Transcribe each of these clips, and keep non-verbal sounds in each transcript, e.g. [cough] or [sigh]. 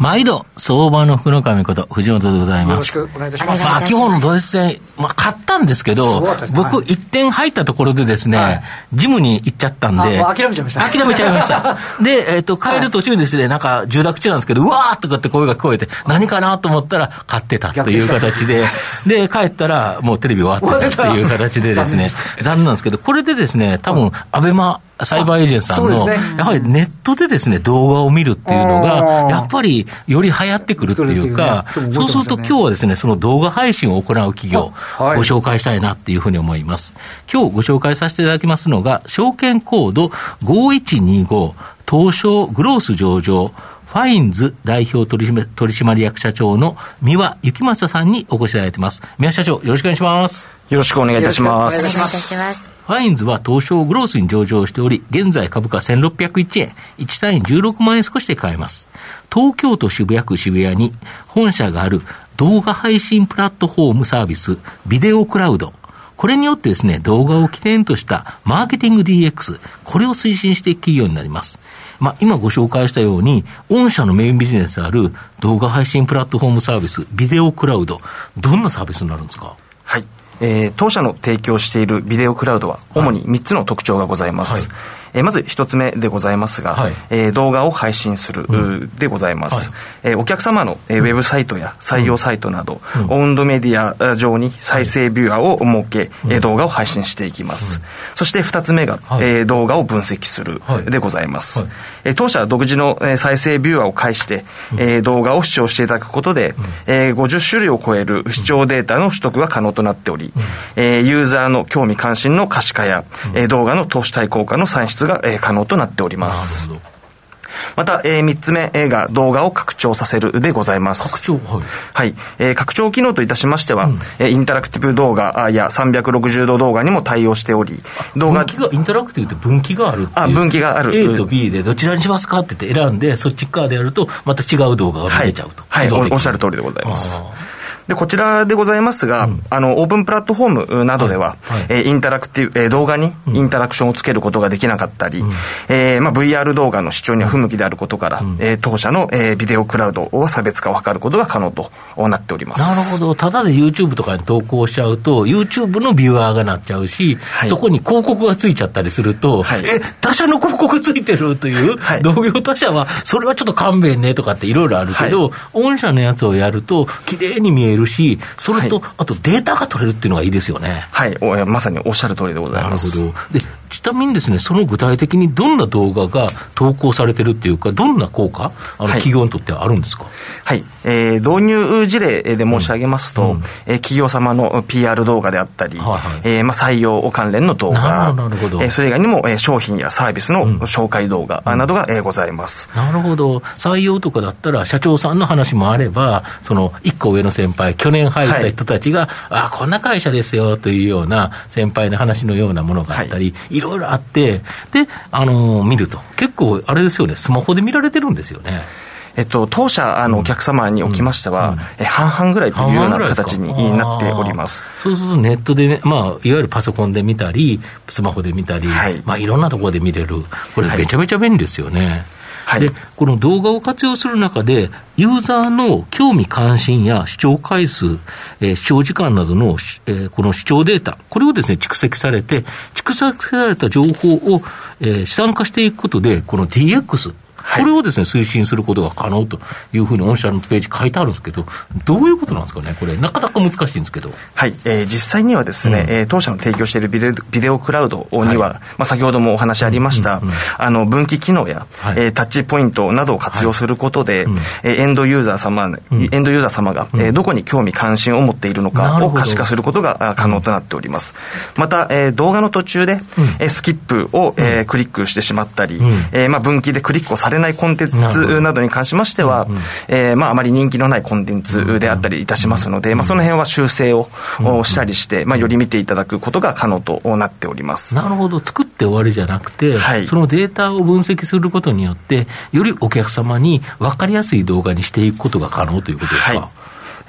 毎度、相場の福の神こと、藤本でございます。よろしくお願いいたします。まあ、今日のドイツ戦、まあ、買ったんですけど、僕、1点入ったところでですね、はい、ジムに行っちゃったんで、諦めちゃいました。諦めちゃいました。[laughs] で、えっ、ー、と、帰る途中にですね、なんか、住宅地なんですけど、うわーとかって声が聞こえて、何かなと思ったら、買ってたという形で、で、帰ったら、もうテレビ終わってたっていう形でですね、残念なんですけど、これでですね、多分、アベマ、サイバーエージェントさんの、ね、やはりネットでですね、動画を見るっていうのが、やっぱりより流行ってくるっていうか、そうすると今日はですね、その動画配信を行う企業、ご紹介したいなっていうふうに思います。今日ご紹介させていただきますのが、証券コード5125、東証グロース上場、ファインズ代表取締役社長の三輪幸正さんにお越しいただいています。三輪社長、よろしくお願いします。よろしくお願いいたします。よろしくお願いします。ファインズは東証グロースに上場しており、現在株価1601円、1単位16万円少しで買えます。東京都渋谷区渋谷に本社がある動画配信プラットフォームサービス、ビデオクラウド。これによってですね、動画を起点としたマーケティング DX、これを推進していく企業になります。まあ、今ご紹介したように、御社のメインビジネスである動画配信プラットフォームサービス、ビデオクラウド、どんなサービスになるんですか？はい。えー、当社の提供しているビデオクラウドは、主に3つの特徴がございます。はいえー、まず一つ目でございますが、はい、えー、動画を配信する、うん、でございます、はい、えー、お客様の、えー、ウェブサイトや採用サイトなど、うん、オウンドメディア上に再生ビューアーを設け、うん、動画を配信していきます、そして二つ目が、はい、えー、動画を分析するでございます、はい、えー、当社は独自の再生ビューアーを介して、えー、動画を視聴していただくことで、えー、50種類を超える視聴データの取得が可能となっており、えー、ユーザーの興味関心の可視化や、えー、動画の投資対効果の算出が、えー、可能となっております。また、えー、3つ目が動画を拡張させるでございます。拡張はい。はい。えー、拡張機能といたしましては、うん、インタラクティブ動画や360度動画にも対応しており、動画。分岐が、インタラクティブって分岐があるあ、分岐がある。A と B でどちらにしますかって言って選んで、そっち側でやると、また違う動画が出ちゃうと。はい、はい、おっしゃる通りでございます。で、こちらでございますが、うん、あの、オープンプラットフォームなどでは、はい。はい、えー、インタラクティブ、えー、動画にインタラクションをつけることができなかったり、うん、えー、まあ、VR 動画の視聴には不向きであることから、うん、えー、当社の、えー、ビデオクラウドは差別化を図ることが可能となっております。なるほど。ただで YouTube とかに投稿しちゃうと、YouTube のビューアーがなっちゃうし、はい、そこに広告がついちゃったりすると、はい、え、他社の広告ついてるという、はい、同業他社は、それはちょっと勘弁ねとかっていろいろあるけど、御社のやつをやると、綺麗に見えるし、それれと、はい、あとデータが取れるっていうのがいいですよね。はいお、まさにおっしゃる通りでございます。なるほど。で、ちなみにですね、その具体的にどんな動画が投稿されてるっていうか、どんな効果、あの、企業にとってはあるんですか？はい、えー、導入事例で申し上げますと、うん、えー、企業様の PR 動画であったり、はいはい、えー、まあ、採用関連の動画、なるほどえー、それ以外にも、えー、商品やサービスの紹介動画などが、えー、ございます。なるほど。採用とかだったら、社長さんの話もあれば、その、一個上の先輩、去年入った人たちが、はい、あ、こんな会社ですよというような先輩の話のようなものがあったり、はい、いろいろあって、で、あのー、見ると。結構、あれですよね、スマホで見られてるんですよね。えっと、当社あのお客様におきましては、うん、半々ぐらいというような形になっております。そうするとネットで、ね、まあ、いわゆるパソコンで見たり、スマホで見たり、はい、まあ、いろんなところで見れる、これ、めちゃめちゃ便利ですよね。はいはい、でこの動画を活用する中で、ユーザーの興味関心や視聴回数、えー、視聴時間などの、えー、この視聴データ、これをですね、蓄積されて、蓄積された情報を、えー、資産化していくことで、この DX、これをですね、推進することが可能というふうに、御社のページ書いてあるんですけど、どういうことなんですかね、これ、なかなか難しいんですけど。はい、えー、実際にはですね、うん、えー、当社の提供しているビデビデオクラウドには、はい、まあ、先ほどもお話ありました、うんうん、あの分岐機能や、はい、えー、タッチポイントなどを活用することで、はい、えー、エンドユーザー様、うん、エンドユーザー様が、うん、えー、どこに興味関心を持っているのかを可視化することが可能となっております。また、えー、動画の途中で、うん、えー、スキップを、えー、クリックしてしまったり、うん、えー、まあ、分岐でクリックをさされないコンテンツなどに関しましては、えー、まあ、あまり人気のないコンテンツであったりいたしますので、まあ、その辺は修正をしたりして、まあ、より見ていただくことが可能となっております。なるほど、作って終わりじゃなくて、はい、そのデータを分析することによって、よりお客様に分かりやすい動画にしていくことが可能ということですか？はい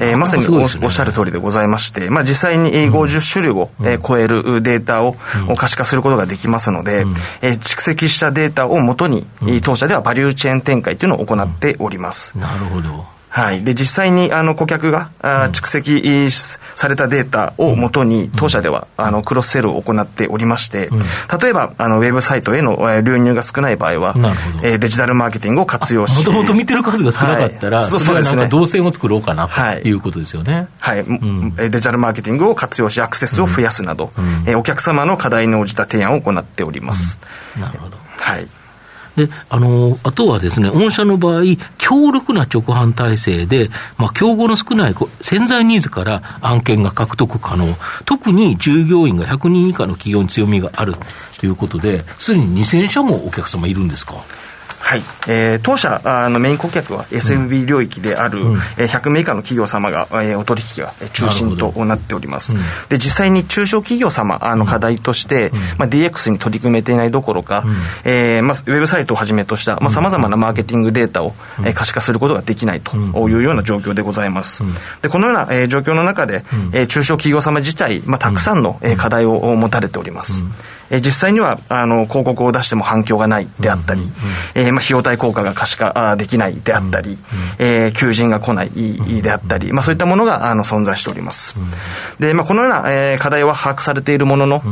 えー、まさにお,、っしゃる通りでございまして、まあ、実際に50種類を、えー、超えるデータを可視化することができますので、えー、蓄積したデータをもとに、当社ではバリューチェーン展開というのを行っております。なるほど。はい。で、実際に、あの、顧客が、あ蓄積されたデータをもとに、当社では、あの、クロスセルを行っておりまして、例えば、あの、ウェブサイトへの流入が少ない場合は、えデジタルマーケティングを活用しもともと見てる数が少なかったら、はい、そうですね。動線を作ろうかなということですよね。はい。デジタルマーケティングを活用し、アクセスを増やすなど、えお客様の課題に応じた提案を行っております。なるほど。はい。で、あの、あとはですね、御社の場合、強力な直販体制で、まあ、競合の少ない潜在ニーズから案件が獲得可能。特に従業員が100人以下の企業に強みがあるということで、すでに2000社もお客様いるんですか？はい、えー、当社あのメイン顧客は SMB 領域である、うん、えー、100名以下の企業様が、えー、お取引が中心となっております、うん、で実際に中小企業様あの課題として、うん、まあ、DX に取り組めていないどころか、うん、えー、まあ、ウェブサイトをはじめとしたさまざ、まなマーケティングデータを、うん、えー、可視化することができないというような状況でございます、でこのような、えー、状況の中で、えー、中小企業様自体、まあ、たくさんの、えー、課題を持たれております、え実際にはあの広告を出しても反響がないであったり、えまあ、費用対効果が可視化できないであったり、え求人が来ないであったり、まあ、そういったものがあの存在しております。で、まあ、このような、え課題は把握されているものの、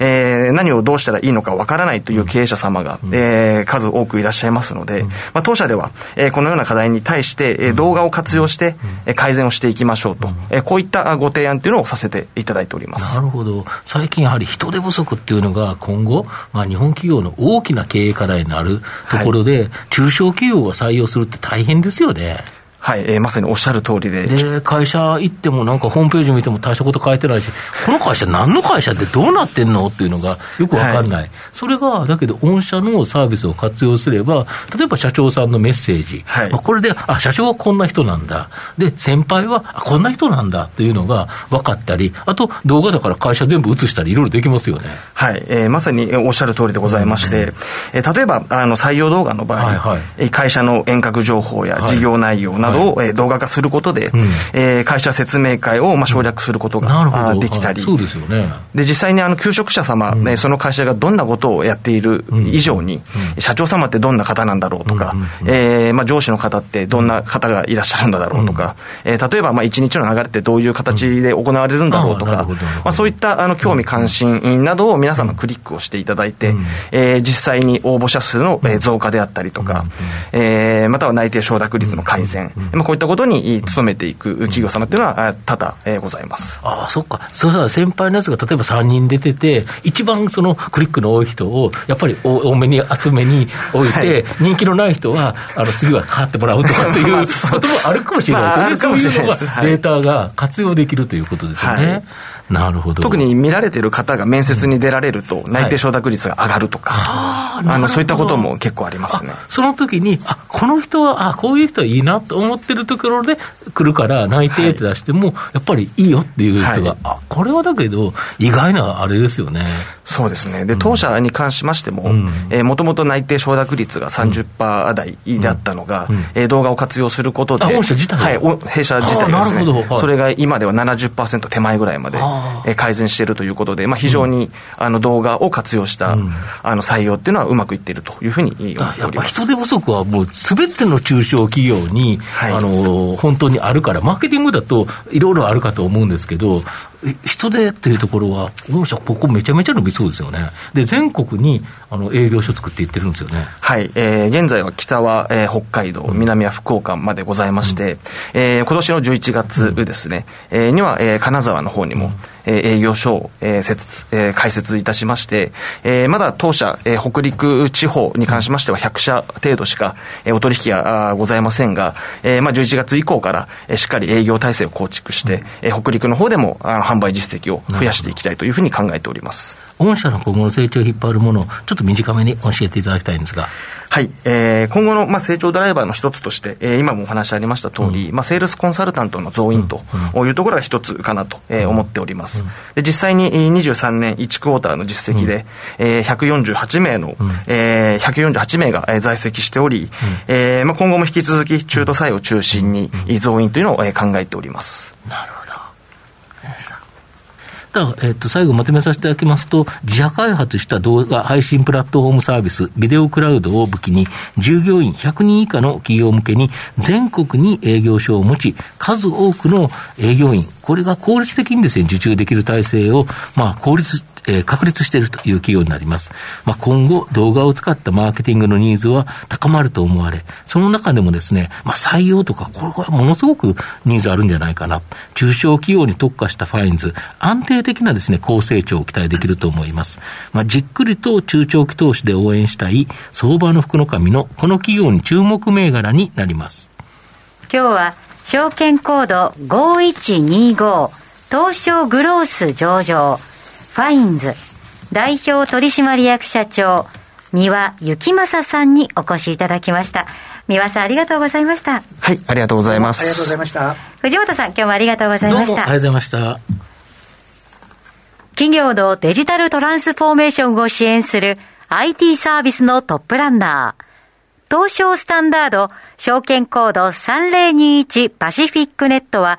え何をどうしたらいいのかわからないという経営者様が、え数多くいらっしゃいますので、まあ、当社では、えこのような課題に対して、え動画を活用して、え改善をしていきましょうと、えこういったご提案というのをさせていただいております。なるほど。最近やはり人手不足っていうのが今後、まあ、日本企業の大きな経営課題になるところで、はい、中小企業が採用するって大変ですよね。はい、えー、まさにおっしゃる通りで。で、会社行ってもなんかホームページ見ても大したこと書いてないし、この会社何の会社ってどうなってんのっていうのがよくわかんない。はい、それが、だけど御社のサービスを活用すれば、例えば社長さんのメッセージ、はい、これで、あ、社長はこんな人なんだ。で、先輩は、あ、こんな人なんだっていうのが分かったり、あと動画だから会社全部映したりいろいろできますよね。はい、えー、まさにおっしゃる通りでございまして、うん、えー、例えば、あの、採用動画の場合、はいはい、会社の遠隔情報や事業内容などを、はい、動画化することで、うん、えー、会社説明会をまあ省略することが、できたり、そうですよね、で実際にあの求職者様、ね、その会社がどんなことをやっている以上に、社長様ってどんな方なんだろうとか、えまあ、上司の方ってどんな方がいらっしゃるんだろうとか、えー、例えばまあ一日の流れってどういう形で行われるんだろうとか、まあ、そういったあの興味関心などを皆様クリックをしていただいて、えー、実際に応募者数の増加であったりとか、えー、または内定承諾率の改善、まあ、こういったことにに勤めていく企業様っていうのは多々、えー、ございます。ああ、そっか、そうしたら先輩のやつが例えば3人出てて、一番そのクリックの多い人をやっぱり多めに集めに置いて、はい、人気のない人はあの次は買ってもらうとかっていう [laughs] こともあるかもしれないですよね、そういうのがデータが活用できるということですよね。はいなるほど。特に見られてる方が面接に出られると、内定承諾率が上がるとか、はい、あのそういったことも結構ありますね。その時に、あこの人は、あこういう人はいいなと思ってるところで来るから、内定って出しても、はい、やっぱりいいよっていう人が、はい、あこれはだけど、意外なあれですよね。そうですね。で当社に関しましても、もともと内定承諾率が30%台であったのが、うん。動画を活用することで、御社自体はい、弊社自体ですね、それが今では70%手前ぐらいまで。改善しているということで、まあ、非常に、あの動画を活用した、あの採用っていうのはうまくいっているというふうに思っております。やっぱ人手不足はもうすべての中小企業に、はい、あの本当にあるから、マーケティングだといろいろあるかと思うんですけど、人手っていうところは、御社、ここめちゃめちゃ伸びそうですよね。で、全国にあの営業所作っていってるんですよね。はい、えー、現在は北は、えー、北海道、南は福岡までございまして、うん、えー、今年の11月ですね、うん、えー、には、えー、金沢の方にも、うん。え営業所を、え設、え開設いたしまして、えまだ当社、え北陸地方に関しましては100社程度しか、えお取引がございませんが、えまあ、11月以降から、えしっかり営業体制を構築して、え北陸の方でもあの販売実績を増やしていきたいというふうに考えております。御社の今後の成長を引っ張るものをちょっと短めに教えていただきたいんですが。はい、えー、今後の、まあ、成長ドライバーの一つとして、えー、今もお話ありました通り、うん、まあ、セールスコンサルタントの増員というところが一つかなと、えー、思っております。で実際に23年1クォーターの実績で、うん、えー、148名の、うん、えー、148名が在籍しており、うん、えー、まあ、今後も引き続き中途採用を中心に増員というのを考えております。なるほどた、えっと、最後まとめさせていただきますと、自社開発した動画配信プラットフォームサービス、ビデオクラウドを武器に、従業員100人以下の企業向けに、全国に営業所を持ち、数多くの営業員、これが効率的にですね、受注できる体制を、まあ、効率えー、確立しているという企業になります。まあ、今後、動画を使ったマーケティングのニーズは高まると思われ、その中でもですね、まあ、採用とか、これはものすごくニーズあるんじゃないかな。中小企業に特化したファインズ、安定的なですね、高成長を期待できると思います。まあ、じっくりと中長期投資で応援したい、相場の福の神のこの企業に注目銘柄になります。今日は、証券コード5125、東証グロース上場、ファインズ。代表取締役社長三輪幸正さんにお越しいただきました。三輪さんありがとうございました。はいありがとうございます。ありがとうございました。藤本さん今日もありがとうございました。ありがとうございました。企業のデジタルトランスフォーメーションを支援する IT サービスのトップランナー。東証スタンダード証券コード3021パシフィックネットは